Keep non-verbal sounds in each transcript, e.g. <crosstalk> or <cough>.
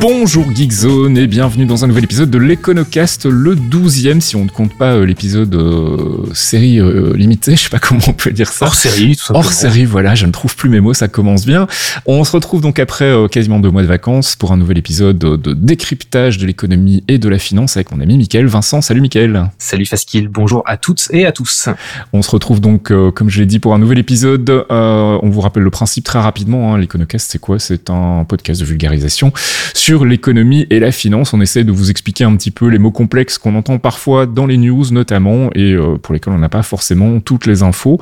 Bonjour Geekzone et bienvenue dans un nouvel épisode de l'Econocast, le 12e si on ne compte pas euh, l'épisode euh, série euh, limitée, je sais pas comment on peut dire ça. Hors série, tout simplement. Hors série, voilà, je ne trouve plus mes mots, ça commence bien. On se retrouve donc après quasiment deux mois de vacances pour un nouvel épisode de décryptage de l'économie et de la finance avec mon ami Mickaël Vincent. Salut Mickaël. Salut Faskil, bonjour à toutes et à tous. On se retrouve donc, comme je l'ai dit, pour un nouvel épisode. on vous rappelle le principe très rapidement, hein. l'Econocast c'est quoi? C'est un podcast de vulgarisation sur l'économie et la finance. On essaie de vous expliquer un petit peu les mots complexes qu'on entend parfois dans les news notamment et euh, pour lesquels on n'a pas forcément toutes les infos.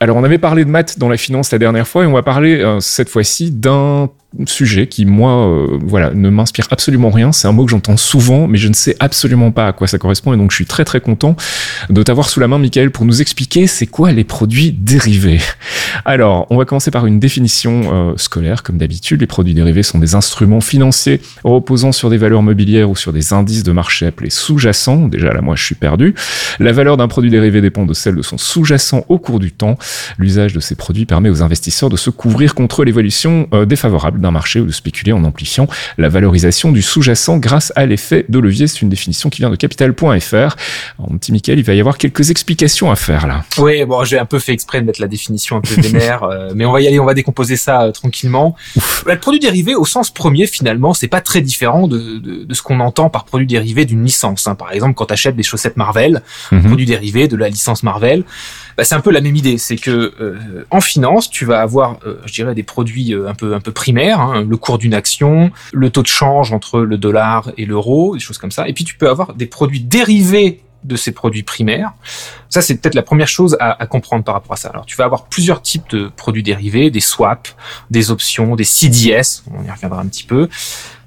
Alors on avait parlé de maths dans la finance la dernière fois et on va parler euh, cette fois-ci d'un sujet qui, moi, euh, voilà, ne m'inspire absolument rien. C'est un mot que j'entends souvent, mais je ne sais absolument pas à quoi ça correspond. Et donc, je suis très, très content de t'avoir sous la main, Michael, pour nous expliquer c'est quoi les produits dérivés. Alors, on va commencer par une définition euh, scolaire, comme d'habitude. Les produits dérivés sont des instruments financiers reposant sur des valeurs mobilières ou sur des indices de marché appelés sous-jacents. Déjà, là, moi, je suis perdu. La valeur d'un produit dérivé dépend de celle de son sous-jacent au cours du temps. L'usage de ces produits permet aux investisseurs de se couvrir contre l'évolution euh, défavorable marché ou de spéculer en amplifiant la valorisation du sous-jacent grâce à l'effet de levier. C'est une définition qui vient de capital.fr. Mon petit Michael, il va y avoir quelques explications à faire là. Oui, bon, j'ai un peu fait exprès de mettre la définition un peu vénère, <laughs> euh, mais on va y aller, on va décomposer ça euh, tranquillement. Bah, le produit dérivé, au sens premier, finalement, c'est pas très différent de, de, ce qu'on entend par produit dérivé d'une licence. Hein. Par exemple, quand tu achètes des chaussettes Marvel, mhm. produit dérivé de la licence Marvel, bah, c'est un peu la même idée. C'est que euh, en finance, tu vas avoir, je dirais, des produits un peu un peu primaires Hein, le cours d'une action, le taux de change entre le dollar et l'euro, des choses comme ça. Et puis tu peux avoir des produits dérivés de ces produits primaires. Ça, c'est peut-être la première chose à, à, comprendre par rapport à ça. Alors, tu vas avoir plusieurs types de produits dérivés, des swaps, des options, des CDS, on y reviendra un petit peu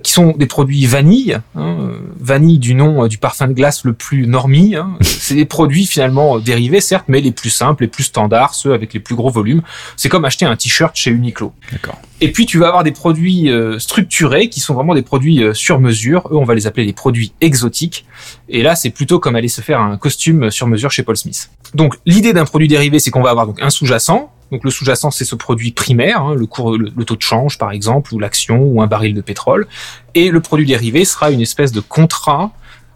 qui sont des produits vanille, hein, vanille du nom euh, du parfum de glace le plus normie. Hein. <laughs> C'est des produits finalement euh, dérivés, certes, mais les plus simples, les plus standards, ceux avec les plus gros volumes. C'est comme acheter un t-shirt chez Uniqlo. D'accord. Et puis tu vas avoir des produits euh, structurés qui sont vraiment des produits sur mesure. Eux, on va les appeler les produits exotiques. Et là, c'est plutôt comme aller se faire un costume sur mesure chez Paul Smith. Donc l'idée d'un produit dérivé, c'est qu'on va avoir donc un sous-jacent donc le sous-jacent, c'est ce produit primaire, hein, le, cours, le, taux de change par exemple, ou l'action, ou un baril de pétrole. Et le produit dérivé sera une espèce de contrat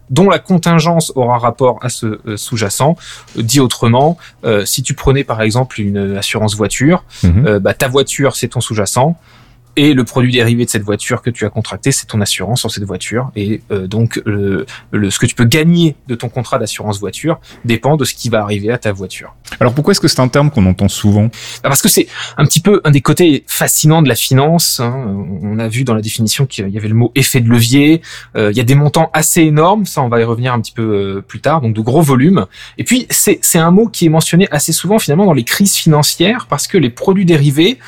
dont la contingence aura rapport à ce euh, sous-jacent. dit autrement, euh, si tu prenais par exemple une assurance voiture, mhm. euh, bah, ta voiture c'est ton sous-jacent, et le produit dérivé de cette voiture que tu as contracté, c'est ton assurance sur cette voiture. Et euh, donc, le, ce que tu peux gagner de ton contrat d'assurance voiture dépend de ce qui va arriver à ta voiture. Alors pourquoi est-ce que c'est un terme qu'on entend souvent? Bah, Parce que c'est un petit peu un des côtés fascinants de la finance. Hein. On a vu dans la définition qu'il y avait le mot effet de levier. Euh, il y a des montants assez énormes, ça on va y revenir un petit peu euh, plus tard, donc de gros volumes. Et puis c'est un mot qui est mentionné assez souvent finalement dans les crises financières parce que les produits dérivés,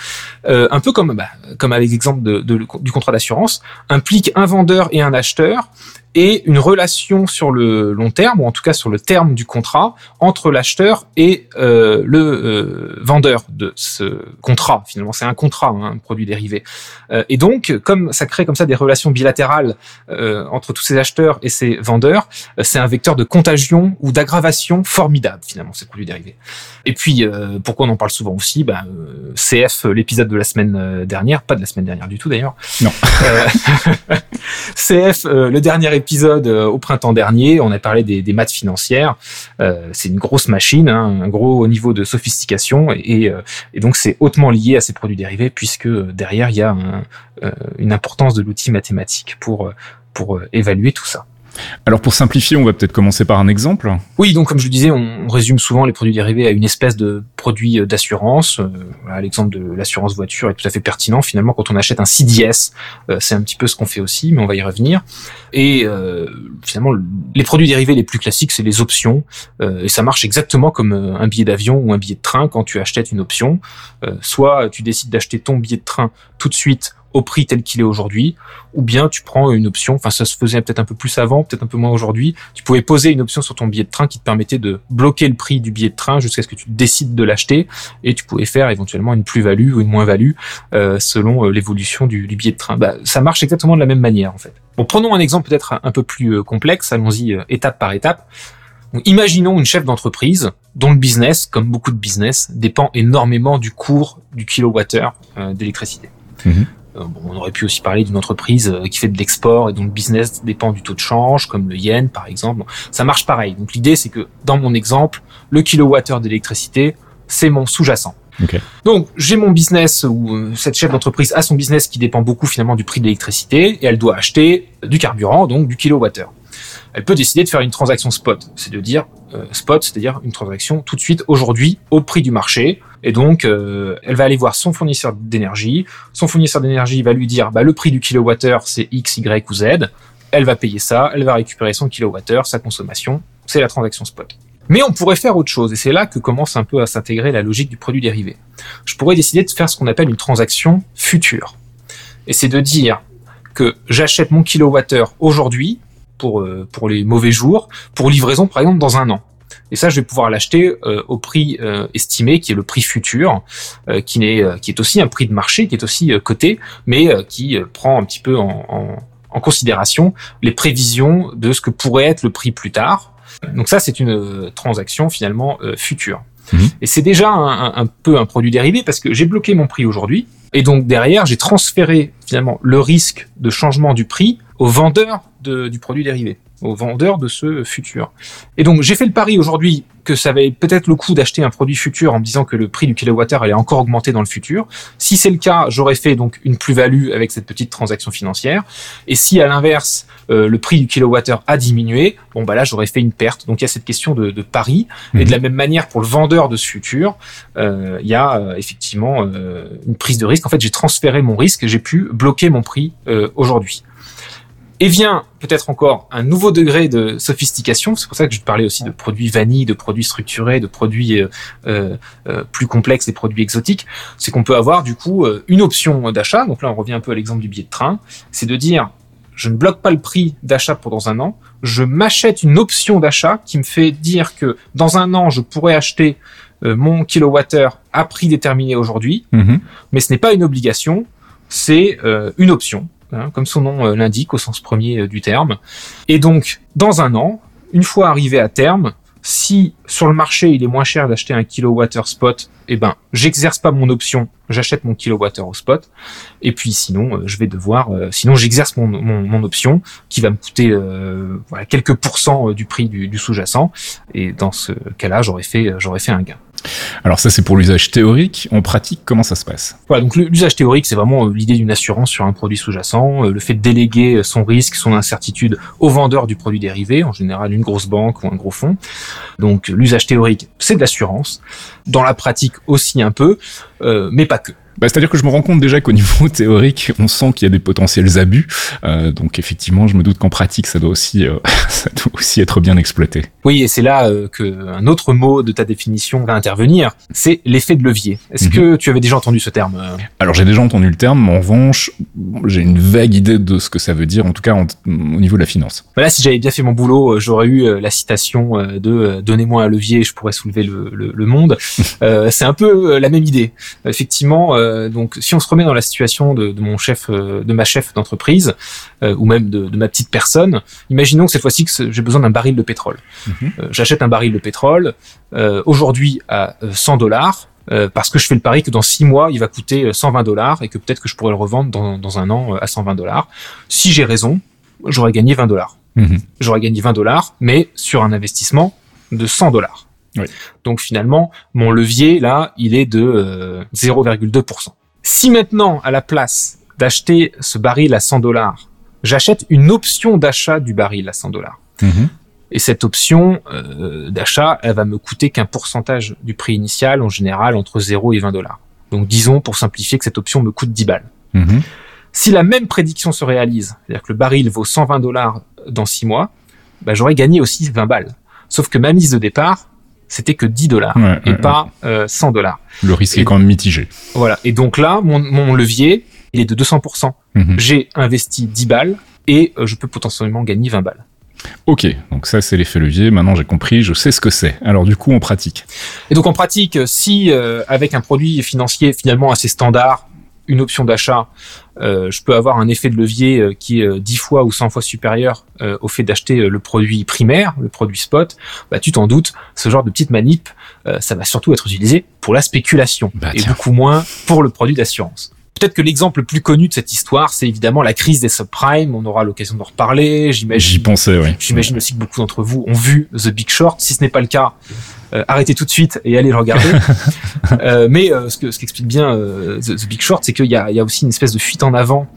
un peu comme bah, comme avec l'exemple du contrat d'assurance, implique un vendeur et un acheteur et une relation sur le long terme, ou en tout cas sur le terme du contrat, entre l'acheteur et euh, le euh, vendeur de ce contrat. Finalement, c'est un contrat, hein, un produit dérivé. Euh, et donc, comme ça crée comme ça des relations bilatérales entre tous ces acheteurs et ces vendeurs, c'est un vecteur de contagion ou d'aggravation formidable, finalement, ces produits dérivés. Et puis, pourquoi on en parle souvent aussi? Ben, CF, l'épisode de la semaine dernière, pas de la semaine dernière du tout d'ailleurs. Non. <laughs> CF, le dernier épisode épisode euh, au printemps dernier, on a parlé des, maths financières. Euh, c'est une grosse machine, hein, un gros niveau de sophistication, et, euh, donc c'est hautement lié à ces produits dérivés puisque derrière il y a une importance de l'outil mathématique pour pour évaluer tout ça. Alors pour simplifier, on va peut-être commencer par un exemple. Oui, donc comme je le disais, on résume souvent les produits dérivés à une espèce de produit euh, d'assurance. Euh, L'exemple de l'assurance voiture est tout à fait pertinent. Finalement, quand on achète un CDS, euh, c'est un petit peu ce qu'on fait aussi, mais on va y revenir. Et finalement, les produits dérivés les plus classiques, c'est les options. et ça marche exactement comme un billet d'avion ou un billet de train quand tu achètes une option. soit tu décides d'acheter ton billet de train tout de suite au prix tel qu'il est aujourd'hui, ou bien tu prends une option, enfin ça se faisait peut-être un peu plus avant, peut-être un peu moins aujourd'hui, tu pouvais poser une option sur ton billet de train qui te permettait de bloquer le prix du billet de train jusqu'à ce que tu décides de l'acheter, et tu pouvais faire éventuellement une plus-value ou une moins-value euh, selon euh, l'évolution du, billet de train. Bah, ça marche exactement de la même manière en fait. Bon, prenons un exemple peut-être un peu plus euh, complexe, allons-y étape par étape. imaginons une chef d'entreprise dont le business, comme beaucoup de business, dépend énormément du cours du kilowattheure d'électricité. Mhm. Euh, on aurait pu aussi parler d'une entreprise euh, qui fait de l'export et dont le business dépend du taux de change, comme le yen par exemple. Ça marche pareil. Donc l'idée c'est que dans mon exemple, le kilowattheure d'électricité, c'est mon sous-jacent. Donc j'ai mon business ou euh, cette chef d'entreprise a son business qui dépend beaucoup finalement du prix de l'électricité et elle doit acheter du carburant, donc du kilowattheure elle peut décider de faire une transaction spot. C'est de dire euh, spot, c'est-à-dire une transaction tout de suite aujourd'hui au prix du marché. Et donc, euh, elle va aller voir son fournisseur d'énergie. Son fournisseur d'énergie va lui dire, bah, le prix du kilowattheure, c'est X, Y ou Z. Elle va payer ça, elle va récupérer son kilowattheure, sa consommation. C'est la transaction spot. Mais on pourrait faire autre chose, et c'est là que commence un peu à s'intégrer la logique du produit dérivé. Je pourrais décider de faire ce qu'on appelle une transaction future. Et c'est de dire que j'achète mon kilowattheure aujourd'hui, pour, euh, pour les mauvais jours, pour livraison par exemple dans un an. Et ça, je vais pouvoir l'acheter euh, au prix euh, estimé, qui est le prix futur, qui, n'est, qui est aussi un prix de marché, qui est aussi coté, mais qui prend un petit peu en, en, en, considération les prévisions de ce que pourrait être le prix plus tard. Donc ça, c'est une transaction finalement future. Mhm. Et c'est déjà un, un, peu un produit dérivé parce que j'ai bloqué mon prix aujourd'hui, et donc derrière, j'ai transféré finalement le risque de changement du prix au vendeur du produit dérivé, au vendeur de ce futur. Et donc j'ai fait le pari aujourd'hui que ça avait peut-être le coup d'acheter un produit futur en me disant que le prix du kilowattheure allait encore augmenter dans le futur. Si c'est le cas, j'aurais fait donc une plus-value avec cette petite transaction financière. Et si à l'inverse euh, le prix du kilowattheure a diminué, bon bah là j'aurais fait une perte. Donc il y a cette question de, pari. Et de la même manière pour le vendeur de ce futur, euh, il y a euh, effectivement une prise de risque. En fait, j'ai transféré mon risque, j'ai pu bloquer mon prix aujourd'hui. Et vient peut-être encore un nouveau degré de sophistication. C'est pour ça que je te parlais aussi de produits vanille, de produits structurés, de produits euh, euh, euh plus complexes, des produits exotiques. C'est qu'on peut avoir du coup une option d'achat. Donc là, on revient un peu à l'exemple du billet de train. C'est de dire, je ne bloque pas le prix d'achat pour dans un an. Je m'achète une option d'achat qui me fait dire que dans un an, je pourrais acheter mon kilowattheure à prix déterminé aujourd'hui. Mm-hmm. Mais ce n'est pas une obligation, c'est une option. Hein, comme son nom euh, l'indique au sens premier euh, du terme. Et donc, dans un an, une fois arrivé à terme, si sur le marché il est moins cher d'acheter un kilowattheure spot, eh ben j'exerce pas mon option, j'achète mon kilowattheure au spot. Et puis sinon, euh, je vais devoir, sinon j'exerce mon, mon, option qui va me coûter voilà quelques pourcents du prix du, du sous-jacent. Et dans ce cas-là, j'aurais fait j'aurais fait un gain. Alors ça c'est pour l'usage théorique. En pratique, comment ça se passe Voilà, donc l'usage théorique c'est vraiment euh, l'idée d'une assurance sur un produit sous-jacent, euh, le fait de déléguer euh, son risque, son incertitude au vendeur du produit dérivé, en général une grosse banque ou un gros fonds. Donc l'usage théorique c'est de l'assurance. Dans la pratique aussi un peu, mais pas que. Bah, C'est-à-dire que je me rends compte déjà qu'au niveau <laughs> théorique, on sent qu'il y a des potentiels abus. Euh, donc effectivement, je me doute qu'en pratique, ça doit aussi, euh, <laughs> ça doit aussi être bien exploité. Oui, et c'est là euh, que un autre mot de ta définition va intervenir, c'est l'effet de levier. Est-ce mhm. que tu avais déjà entendu ce terme euh? Alors j'ai déjà entendu le terme, mais en revanche, j'ai une vague idée de ce que ça veut dire, en tout cas au niveau de la finance. Voilà, si j'avais bien fait mon boulot, j'aurais eu la citation de "Donnez-moi un levier, je pourrais soulever le, le, le monde". <laughs> c'est un peu la même idée. Effectivement euh, donc, si on se remet dans la situation de, mon chef, euh, de ma chef d'entreprise, euh, ou même de, ma petite personne, imaginons que cette fois-ci que j'ai besoin d'un baril de pétrole. Mhm. J'achète un baril de pétrole aujourd'hui à 100 dollars. parce que je fais le pari que dans 6 mois, il va coûter 120 dollars et que peut-être que je pourrais le revendre dans, un an à 120 dollars. Si j'ai raison, j'aurais gagné 20 dollars. Mhm. J'aurais gagné 20 dollars, mais sur un investissement de 100 dollars. Donc finalement, mon levier, là, il est de 0,2%. Euh, si maintenant, à la place d'acheter ce baril à 100 dollars, j'achète une option d'achat du baril à 100 dollars. Mhm. Et cette option euh, d'achat, elle va me coûter qu'un pourcentage du prix initial, en général entre 0 et 20 dollars. Donc disons, pour simplifier, que cette option me coûte 10 balles. Mhm. Si la même prédiction se réalise, c'est-à-dire que le baril vaut 120 dollars dans 6 mois, bah, j'aurais gagné aussi 20 balles. Sauf que ma mise de départ, c'était que 10 dollars Ouais, et ouais, pas euh, 100 dollars. Le risque Et- est quand même mitigé. Voilà. Et donc là, mon, mon levier, il est de 200%. Mhm. J'ai investi 10 balles et euh, je peux potentiellement gagner 20 balles. Ok, donc ça c'est l'effet levier. Maintenant j'ai compris, je sais ce que c'est. Alors du coup on pratique. Et donc en pratique, si euh, avec un produit financier finalement assez standard, une option d'achat, euh, je peux avoir un effet de levier euh, qui est euh, 10 fois ou 100 fois supérieur euh, au fait d'acheter euh, le produit primaire, le produit spot, bah, tu t'en doutes, ce genre de petite manip, euh, ça va surtout être utilisé pour la spéculation Bah, et beaucoup moins pour le produit d'assurance. Peut-être que l'exemple le plus connu de cette histoire, c'est évidemment la crise des subprimes. On aura l'occasion d'en reparler. J'y J'imagine. pensais, oui. J'imagine aussi que beaucoup d'entre vous ont vu The Big Short. Si ce n'est pas le cas, euh, arrêtez tout de suite et allez le regarder. <laughs> Euh, mais euh, ce que ce qu'explique bien The, The Big Short, c'est qu'il y a, il y a aussi une espèce de fuite en avant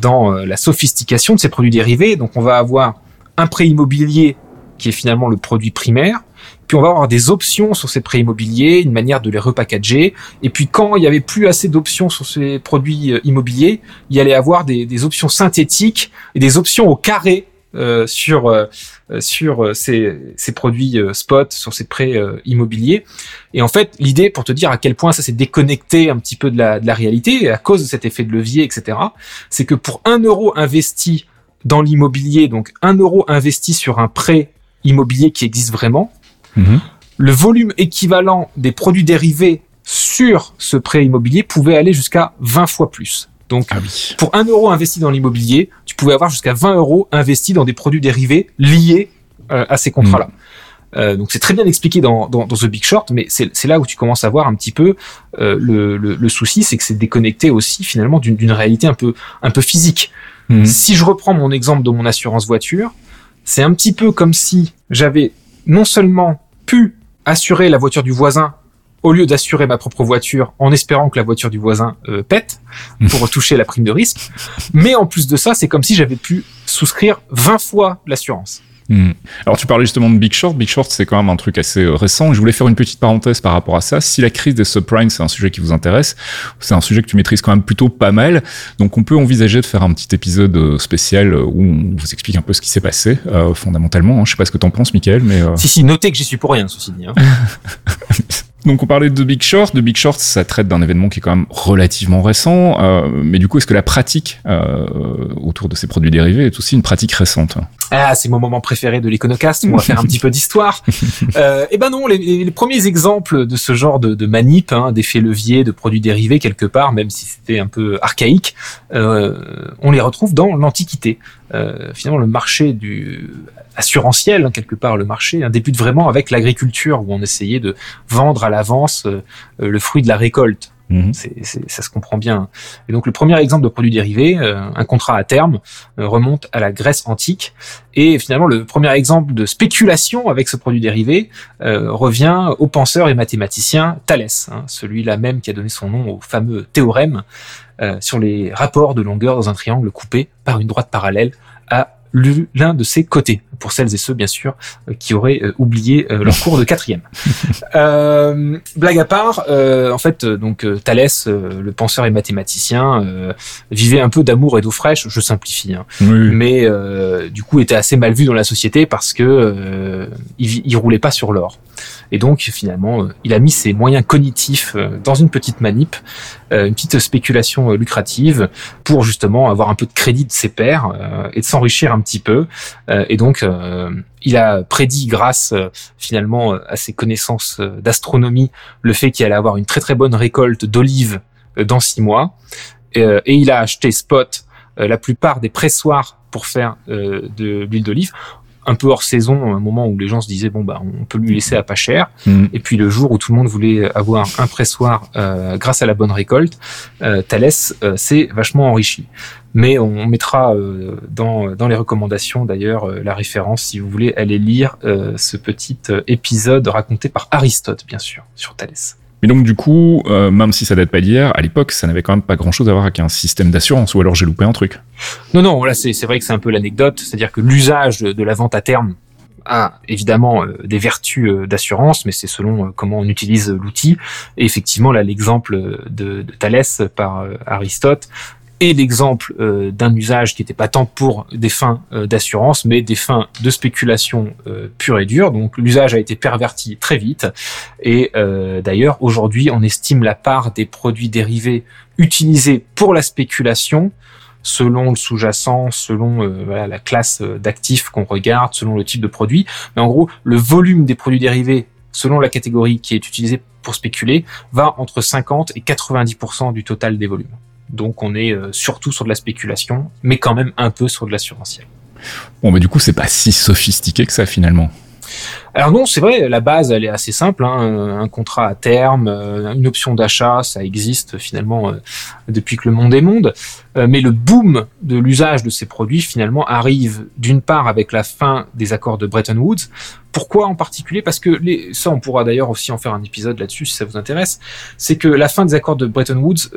dans la sophistication de ces produits dérivés. Donc on va avoir un prêt immobilier qui est finalement le produit primaire. Puis on va avoir des options sur ces prêts immobiliers, une manière de les repackager. Et puis quand il y avait plus assez d'options sur ces produits euh, immobiliers, il y allait avoir des, des options synthétiques et des options au carré euh, sur euh, euh, sur euh, ces, ces produits euh, spot, sur ces prêts immobiliers. Et en fait, l'idée pour te dire à quel point ça s'est déconnecté un petit peu de la, de la réalité à cause de cet effet de levier, etc. C'est que pour un euro investi dans l'immobilier, donc un euro investi sur un prêt immobilier qui existe vraiment, Mhm. le volume équivalent des produits dérivés sur ce prêt immobilier pouvait aller jusqu'à 20 fois plus. Donc, Ah oui. pour 1 euro investi dans l'immobilier, tu pouvais avoir jusqu'à 20 euros investis dans des produits dérivés liés euh, à ces contrats-là. Euh, donc c'est très bien expliqué dans, dans, dans The Big Short, mais c'est là où tu commences à voir un petit peu euh, le, le, le souci, c'est que c'est déconnecté aussi finalement d'une d'une réalité un peu un peu physique. Mhm. Si je reprends mon exemple de mon assurance voiture, c'est un petit peu comme si j'avais non seulement pu assurer la voiture du voisin au lieu d'assurer ma propre voiture en espérant que la voiture du voisin euh, pète <laughs> pour toucher la prime de risque, mais en plus de ça, c'est comme si j'avais pu souscrire 20 fois l'assurance. Hmm. Alors tu parlais justement de Big Short. Big Short, c'est quand même un truc assez euh, récent. Je voulais faire une petite parenthèse par rapport à ça. Si la crise des subprimes, c'est un sujet qui vous intéresse, c'est un sujet que tu maîtrises quand même plutôt pas mal. Donc on peut envisager de faire un petit épisode euh, spécial euh, où on vous explique un peu ce qui s'est passé euh, fondamentalement. hein. Je sais pas ce que t'en penses, Michael, mais euh, Si, si, notez que j'y suis pour rien, ceci dit. hein. <laughs> donc on parlait de Big Short. De Big Short, ça traite d'un événement qui est quand même relativement récent. Euh, mais du coup, est-ce que la pratique euh, autour de ces produits dérivés est aussi une pratique récente? Ah, c'est mon moment préféré de l'Iconocast. On va faire un petit peu d'histoire. <laughs> Euh, eh ben non, les, les premiers exemples de ce genre de, de manip, hein, d'effets leviers, de produits dérivés quelque part, même si c'était un peu archaïque, euh, on les retrouve dans l'Antiquité. Euh, finalement, le marché du assurantiel, hein, quelque part, le marché hein, débute vraiment avec l'agriculture, où on essayait de vendre à l'avance euh, le fruit de la récolte. C'est- ça se comprend bien. Et donc le premier exemple de produit dérivé, euh, un contrat à terme, euh, remonte à la Grèce antique. Et finalement, le premier exemple de spéculation avec ce produit dérivé euh, revient au penseur et mathématicien Thalès, hein, celui-là même qui a donné son nom au fameux théorème sur les rapports de longueur dans un triangle coupé par une droite parallèle l'un de ses côtés, pour celles et ceux bien sûr euh, qui auraient euh, oublié euh, leur cours de quatrième. <laughs> Euh, blague à part, euh, en fait, donc Thalès, le penseur et mathématicien, euh, vivait un peu d'amour et d'eau fraîche. Je simplifie, hein, Oui, mais euh, du coup était assez mal vu dans la société parce que euh, il, il roulait pas sur l'or. Et donc finalement, euh, il a mis ses moyens cognitifs euh, dans une petite manip, euh, une petite spéculation lucrative pour justement avoir un peu de crédit de ses pairs et de s'enrichir un petit peu. Et donc il a prédit grâce finalement à ses connaissances d'astronomie le fait qu'il allait avoir une très très bonne récolte d'olives dans six mois. Et il a acheté spot la plupart des pressoirs pour faire de l'huile d'olive un peu hors saison, un moment où les gens se disaient bon bah on peut lui laisser à pas cher. Mhm. Et puis le jour où tout le monde voulait avoir un pressoir euh, grâce à la bonne récolte, euh, Thalès euh, s'est vachement enrichi. Mais on mettra euh, dans, dans les recommandations d'ailleurs euh, la référence si vous voulez aller lire euh, ce petit épisode raconté par Aristote bien sûr sur Thalès. Mais donc du coup, euh, même si ça date pas d'hier, à l'époque, ça n'avait quand même pas grand-chose à voir avec un système d'assurance, ou alors j'ai loupé un truc. Non, non, là c'est vrai que c'est un peu l'anecdote, c'est-à-dire que l'usage de, la vente à terme a évidemment euh, des vertus euh, d'assurance, mais c'est selon comment on utilise l'outil. Et effectivement, là, l'exemple de, Thalès par Aristote et l'exemple euh, d'un usage qui n'était pas tant pour des fins euh, d'assurance, mais des fins de spéculation euh, pure et dure. Donc l'usage a été perverti très vite. Et d'ailleurs, aujourd'hui, on estime la part des produits dérivés utilisés pour la spéculation selon le sous-jacent, selon la classe d'actifs qu'on regarde, selon le type de produit. Mais en gros, le volume des produits dérivés selon la catégorie qui est utilisée pour spéculer, va entre 50 et 90% du total des volumes. Donc on est euh, surtout sur de la spéculation, mais quand même un peu sur de l'assurantiel. Bon, mais du coup, c'est pas si sophistiqué que ça finalement. Alors non, c'est vrai, la base, elle est assez simple. Hein. Un contrat à terme, euh, une option d'achat, ça existe finalement euh, depuis que le monde est monde. Mais le boom de l'usage de ces produits, finalement, arrive d'une part avec la fin des accords de Bretton Woods. Pourquoi en particulier? Parce que les, ça, on pourra d'ailleurs aussi en faire un épisode là-dessus si ça vous intéresse. C'est que la fin des accords de Bretton Woods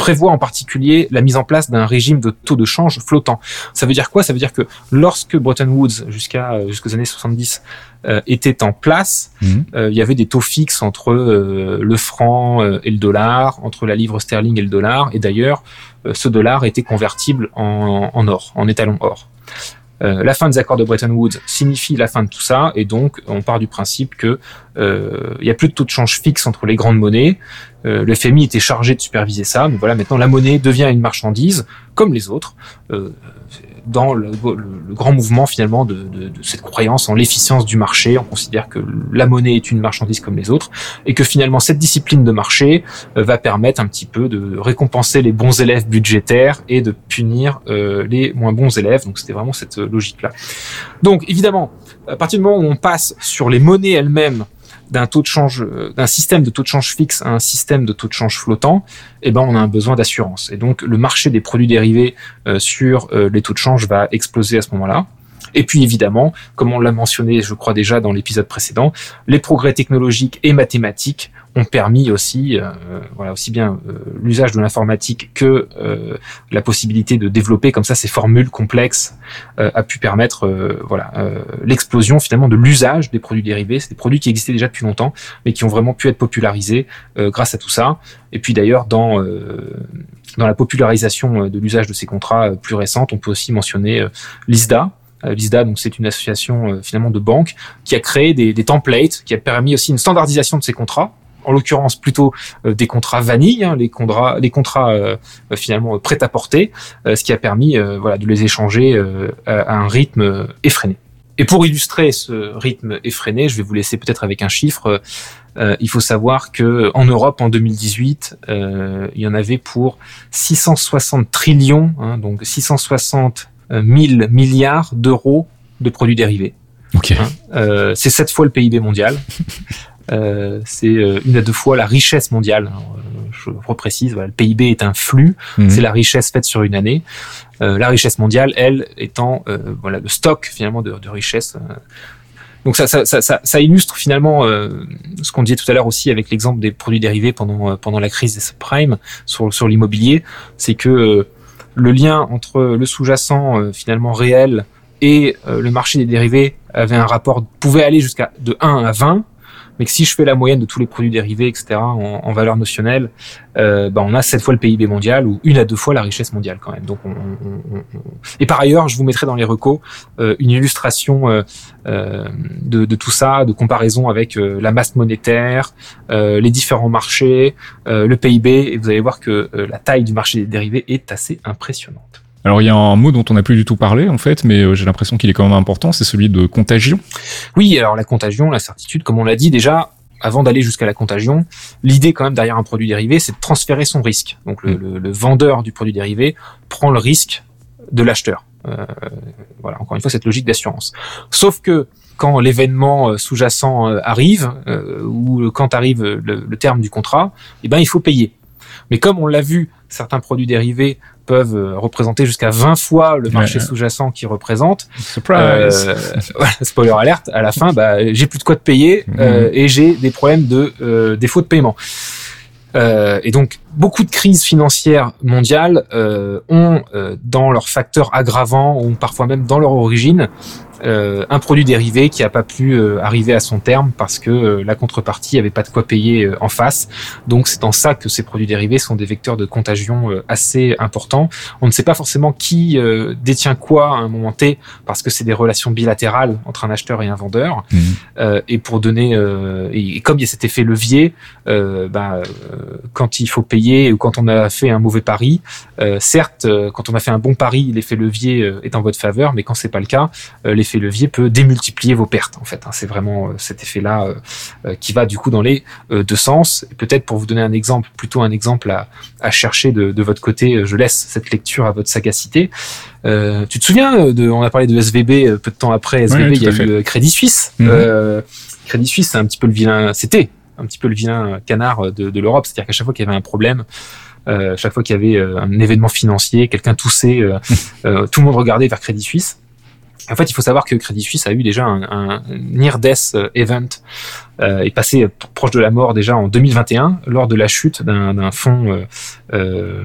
prévoit en particulier la mise en place d'un régime de taux de change flottant. Ça veut dire quoi? Ça veut dire que lorsque Bretton Woods, jusqu'à euh, jusqu'aux années 70, euh, était en place, mhm. euh, il y avait des taux fixes entre le franc et le dollar, entre la livre sterling et le dollar, et d'ailleurs, ce dollar était convertible en, en or, en étalon or. Euh, la fin des accords de Bretton Woods signifie la fin de tout ça, et donc on part du principe que euh, il y a plus de taux de change fixe entre les grandes monnaies. Euh, le FMI était chargé de superviser ça, mais voilà, maintenant la monnaie devient une marchandise comme les autres. Euh, dans le, grand mouvement finalement de, cette croyance en l'efficience du marché. On considère que la monnaie est une marchandise comme les autres et que finalement cette discipline de marché euh, va permettre un petit peu de récompenser les bons élèves budgétaires et de punir euh, les moins bons élèves. Donc c'était vraiment cette logique-là. Donc évidemment, à partir du moment où on passe sur les monnaies elles-mêmes euh, d'un système de taux de change fixe à un système de taux de change flottant, eh ben on a un besoin d'assurance. Et donc le marché des produits dérivés euh, sur euh, les taux de change va exploser à ce moment-là. Et puis évidemment, comme on l'a mentionné, je crois déjà dans l'épisode précédent, les progrès technologiques et mathématiques ont permis aussi, euh, voilà, aussi bien euh, l'usage de l'informatique que euh, la possibilité de développer comme ça ces formules complexes a pu permettre, voilà, l'explosion finalement de l'usage des produits dérivés. C'est des produits qui existaient déjà depuis longtemps, mais qui ont vraiment pu être popularisés grâce à tout ça. Et puis d'ailleurs dans dans la popularisation de l'usage de ces contrats plus récentes, on peut aussi mentionner l'ISDA, L'ISDA, donc c'est une association finalement de banques qui a créé des, templates, qui a permis aussi une standardisation de ces contrats en l'occurrence plutôt euh, des contrats vanille, hein, les contrats, les contrats euh, euh, finalement prêts à porter, ce qui a permis voilà de les échanger à, un rythme effréné. Et pour illustrer ce rythme effréné, je vais vous laisser peut-être avec un chiffre. il faut savoir que en Europe en 2018, il y en avait pour 660 trillions, hein, donc 660 000 milliards d'euros de produits dérivés. Okay. Hein, c'est sept fois le PIB mondial. <laughs> Euh, c'est euh, une à deux fois la richesse mondiale. Euh, je reprécise, voilà, le PIB est un flux, mhm. c'est la richesse faite sur une année. la richesse mondiale, elle, étant voilà le stock finalement de, de richesse. Donc ça, ça, ça, ça, illustre finalement ce qu'on disait tout à l'heure aussi avec l'exemple des produits dérivés pendant pendant la crise des subprimes sur sur l'immobilier, c'est que le lien entre le sous-jacent finalement réel et le marché des dérivés avait un rapport pouvait aller jusqu'à de 1 à 20 mais que si je fais la moyenne de tous les produits dérivés, etc., en, valeur notionnelle, euh, bah, on a sept fois le PIB mondial ou une à deux fois la richesse mondiale quand même. Donc, on, et par ailleurs, je vous mettrai dans les recos euh, une illustration euh, euh, de, de, tout ça, de comparaison avec euh, la masse monétaire, les différents marchés, le PIB, et vous allez voir que la taille du marché des dérivés est assez impressionnante. Alors il y a un mot dont on n'a plus du tout parlé en fait, mais euh, j'ai l'impression qu'il est quand même important, c'est celui de contagion. Oui, alors la contagion, la certitude, comme on l'a dit déjà, avant d'aller jusqu'à la contagion, l'idée quand même derrière un produit dérivé, c'est de transférer son risque. Donc le, mm. vendeur du produit dérivé prend le risque de l'acheteur. Euh, voilà, encore une fois, cette logique d'assurance. Sauf que quand l'événement euh, sous-jacent arrive, ou quand arrive le, terme du contrat, eh ben, il faut payer. Mais comme on l'a vu, certains produits dérivés peuvent représenter jusqu'à 20 fois le marché sous-jacent qu'ils représentent. Surprise. <laughs> spoiler alerte. À la fin, bah, j'ai plus de quoi te payer mm. et j'ai des problèmes de défaut de paiement. Euh, et donc, beaucoup de crises financières mondiales euh, ont, euh, dans leurs facteurs aggravants, ou parfois même dans leur origine, euh, un produit dérivé qui n'a pas pu euh, arriver à son terme parce que euh, la contrepartie avait pas de quoi payer en face. Donc c'est en ça que ces produits dérivés sont des vecteurs de contagion assez importants. On ne sait pas forcément qui détient quoi à un moment T parce que c'est des relations bilatérales entre un acheteur et un vendeur. Mmh. et pour donner et, comme il y a cet effet levier, bah, quand il faut payer ou quand on a fait un mauvais pari, certes quand on a fait un bon pari, l'effet levier est en votre faveur, mais quand c'est pas le cas, l'effet l'effet levier peut démultiplier vos pertes. En fait, hein. c'est vraiment euh, cet effet-là euh, euh, qui va du coup dans les deux sens. Peut-être pour vous donner un exemple, plutôt un exemple à, chercher de, votre côté, je laisse cette lecture à votre sagacité. tu te souviens de, on a parlé de SVB peu de temps après SVB, il y a eu Crédit Suisse. Mhm. Crédit Suisse, c'est un petit peu le vilain, c'était un petit peu le vilain canard de, l'Europe, c'est-à-dire qu'à chaque fois qu'il y avait un problème, chaque fois qu'il y avait un événement financier, quelqu'un toussait, tout le monde regardait vers Crédit Suisse. En fait, il faut savoir que Crédit Suisse a eu déjà un, un near-death euh, event euh, est passé proche de la mort déjà en 2021 lors de la chute d'un fonds euh, euh,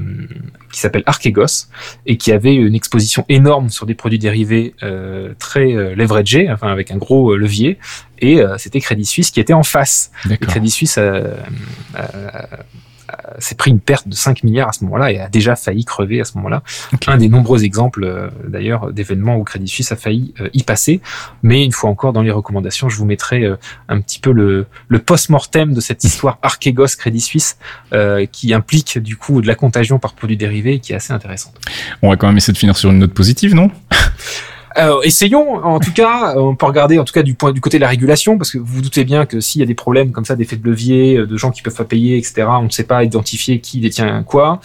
qui s'appelle Archegos et qui avait une exposition énorme sur des produits dérivés euh, très euh, leveragés, enfin avec un gros levier. Et c'était Crédit Suisse qui était en face. Crédit Suisse a, euh, s'est pris une perte de 5 milliards à ce moment-là et a déjà failli crever à ce moment-là. Un des nombreux exemples euh, d'ailleurs d'événements où Crédit Suisse a failli euh, y passer. Mais une fois encore dans les recommandations, je vous mettrai un petit peu le, le post-mortem de cette histoire Archegos Crédit Suisse qui implique du coup de la contagion par produits dérivés et qui est assez intéressante. On va quand même essayer de finir sur une note positive, non? Euh, essayons, en tout cas, on peut regarder en tout cas du point du côté de la régulation, parce que vous vous doutez bien que s'il y a des problèmes comme ça, d'effets de levier, euh, de gens qui peuvent pas payer, etc., on ne sait pas identifier qui détient quoi.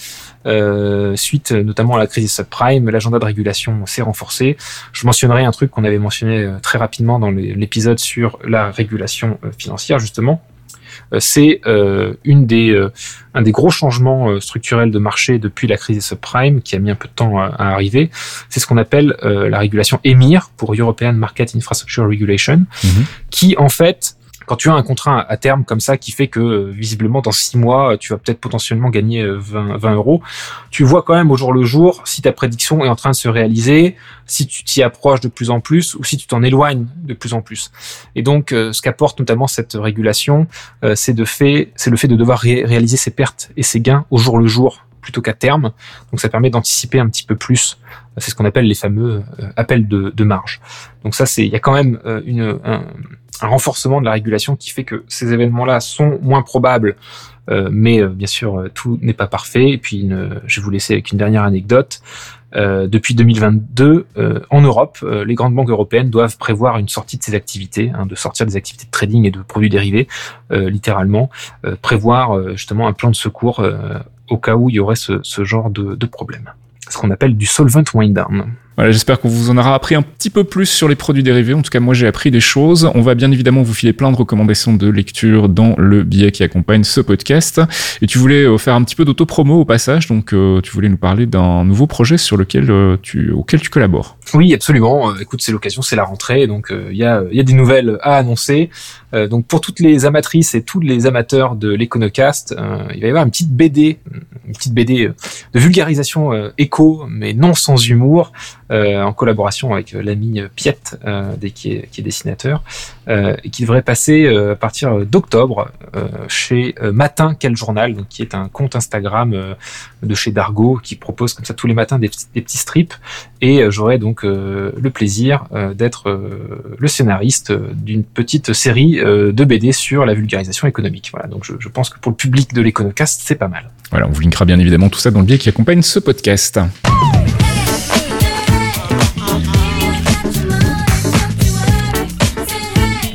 Euh, suite notamment à la crise des l'agenda de régulation s'est renforcé. Je mentionnerai un truc qu'on avait mentionné euh, très rapidement dans l'épisode sur la régulation financière, justement. Euh, c'est euh, une des, euh, un des gros changements structurels de marché depuis la crise des subprimes qui a mis un peu de temps à, arriver. C'est ce qu'on appelle la régulation EMIR pour European Market Infrastructure Regulation, mhm. qui en fait quand tu as un contrat à terme comme ça qui fait que euh, visiblement dans six mois tu vas peut-être potentiellement gagner 20, euh, 20 euros, tu vois quand même au jour le jour si ta prédiction est en train de se réaliser, si tu t'y approches de plus en plus ou si tu t'en éloignes de plus en plus. Et donc euh, ce qu'apporte notamment cette régulation, c'est de fait, c'est le fait de devoir réaliser ses pertes et ses gains au jour le jour plutôt qu'à terme. Donc ça permet d'anticiper un petit peu plus. C'est ce qu'on appelle les fameux appels de, de marge. Donc ça, c'est il y a quand même une, un, renforcement de la régulation qui fait que ces événements-là sont moins probables. Euh, mais euh, bien sûr, euh, tout n'est pas parfait. Et puis, je vais vous laisser avec une dernière anecdote. depuis 2022, en Europe, les grandes banques européennes doivent prévoir une sortie de ces activités, hein, de sortir des activités de trading et de produits dérivés, littéralement, prévoir justement un plan de secours au cas où il y aurait ce, genre de, de problème. Ce qu'on appelle du solvent wind down. Voilà, j'espère qu'on vous en aura appris un petit peu plus sur les produits dérivés. En tout cas, moi, j'ai appris des choses. On va bien évidemment vous filer plein de recommandations de lecture dans le billet qui accompagne ce podcast. Et tu voulais euh, faire un petit peu d'auto-promo au passage. Donc, euh, tu voulais nous parler d'un nouveau projet sur lequel euh, tu, auquel tu collabores. Oui, absolument. écoute, c'est l'occasion, c'est la rentrée. Donc, il y, a, y a des nouvelles à annoncer. donc, pour toutes les amatrices et tous les amateurs de l'Econocast, il va y avoir une petite BD, une petite BD de vulgarisation éco, mais non sans humour. Euh, en collaboration avec euh, l'ami Piette, euh, qui, est, qui est dessinateur, et qui devrait passer à partir d'octobre chez Matin Quel Journal, donc, qui est un compte Instagram de chez Dargo qui propose comme ça tous les matins des, des petits strips. Et j'aurai donc le plaisir d'être le scénariste d'une petite série de BD sur la vulgarisation économique. Voilà, donc je, je pense que pour le public de l'Econocast, c'est pas mal. Voilà, on vous linkera bien évidemment tout ça dans le biais qui accompagne ce podcast.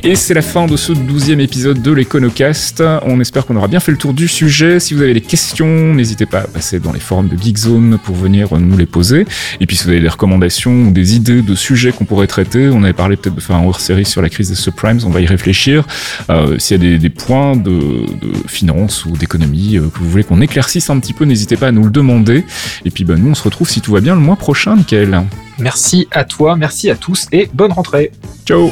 Et c'est la fin de ce douzième épisode de l'Econocast. On espère qu'on aura bien fait le tour du sujet. Si vous avez des questions, n'hésitez pas à passer dans les forums de Geekzone pour venir nous les poser. Et puis si vous avez des recommandations ou des idées de sujets qu'on pourrait traiter, on avait parlé peut-être de faire un hors-série sur la crise des subprimes, on va y réfléchir. Euh, S'il y a des, points de, de finance ou d'économie euh, que vous voulez qu'on éclaircisse un petit peu, n'hésitez pas à nous le demander. Et puis ben, nous, on se retrouve si tout va bien le mois prochain, Michael. Merci à toi, merci à tous et bonne rentrée. Ciao